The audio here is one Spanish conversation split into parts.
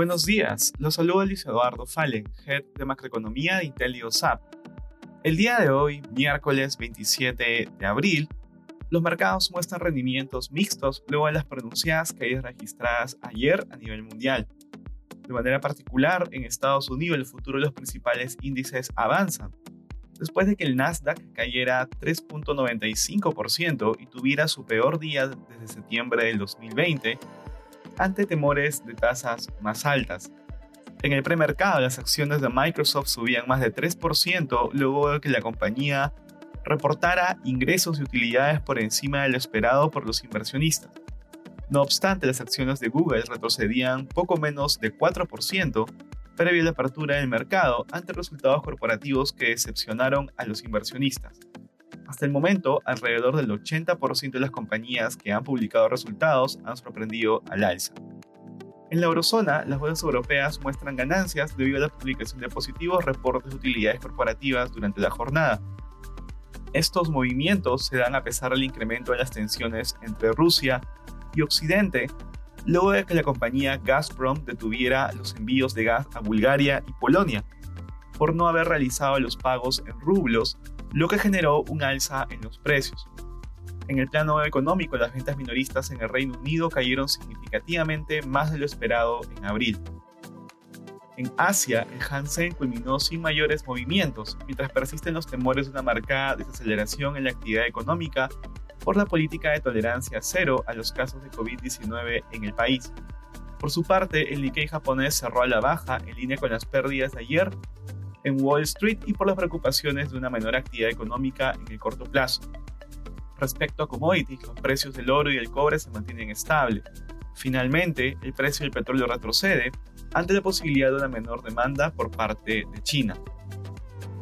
Buenos días, los saluda Luis Eduardo Fallen, Head de Macroeconomía de IntelioSAP. El día de hoy, miércoles 27 de abril, los mercados muestran rendimientos mixtos luego de las pronunciadas caídas registradas ayer a nivel mundial. De manera particular, en Estados Unidos el futuro de los principales índices avanzan, después de que el Nasdaq cayera 3.95% y tuviera su peor día desde septiembre del 2020 ante temores de tasas más altas. En el premercado, las acciones de Microsoft subían más de 3% luego de que la compañía reportara ingresos y utilidades por encima de lo esperado por los inversionistas. No obstante, las acciones de Google retrocedían poco menos de 4% previo a la apertura del mercado ante resultados corporativos que decepcionaron a los inversionistas. Hasta el momento, alrededor del 80% de las compañías que han publicado resultados han sorprendido al alza. En la eurozona, las bolsas europeas muestran ganancias debido a la publicación de positivos reportes de utilidades corporativas durante la jornada. Estos movimientos se dan a pesar del incremento de las tensiones entre Rusia y Occidente, luego de que la compañía Gazprom detuviera los envíos de gas a Bulgaria y Polonia, por no haber realizado los pagos en rublos lo que generó un alza en los precios. En el plano económico, las ventas minoristas en el Reino Unido cayeron significativamente más de lo esperado en abril. En Asia, el Hansen culminó sin mayores movimientos, mientras persisten los temores de una marcada desaceleración en la actividad económica por la política de tolerancia cero a los casos de COVID-19 en el país. Por su parte, el Nikkei japonés cerró a la baja en línea con las pérdidas de ayer en Wall Street y por las preocupaciones de una menor actividad económica en el corto plazo. Respecto a commodities, los precios del oro y el cobre se mantienen estables. Finalmente, el precio del petróleo retrocede ante la posibilidad de una menor demanda por parte de China.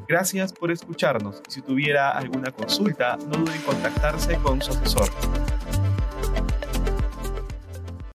Gracias por escucharnos si tuviera alguna consulta, no duden en contactarse con su asesor.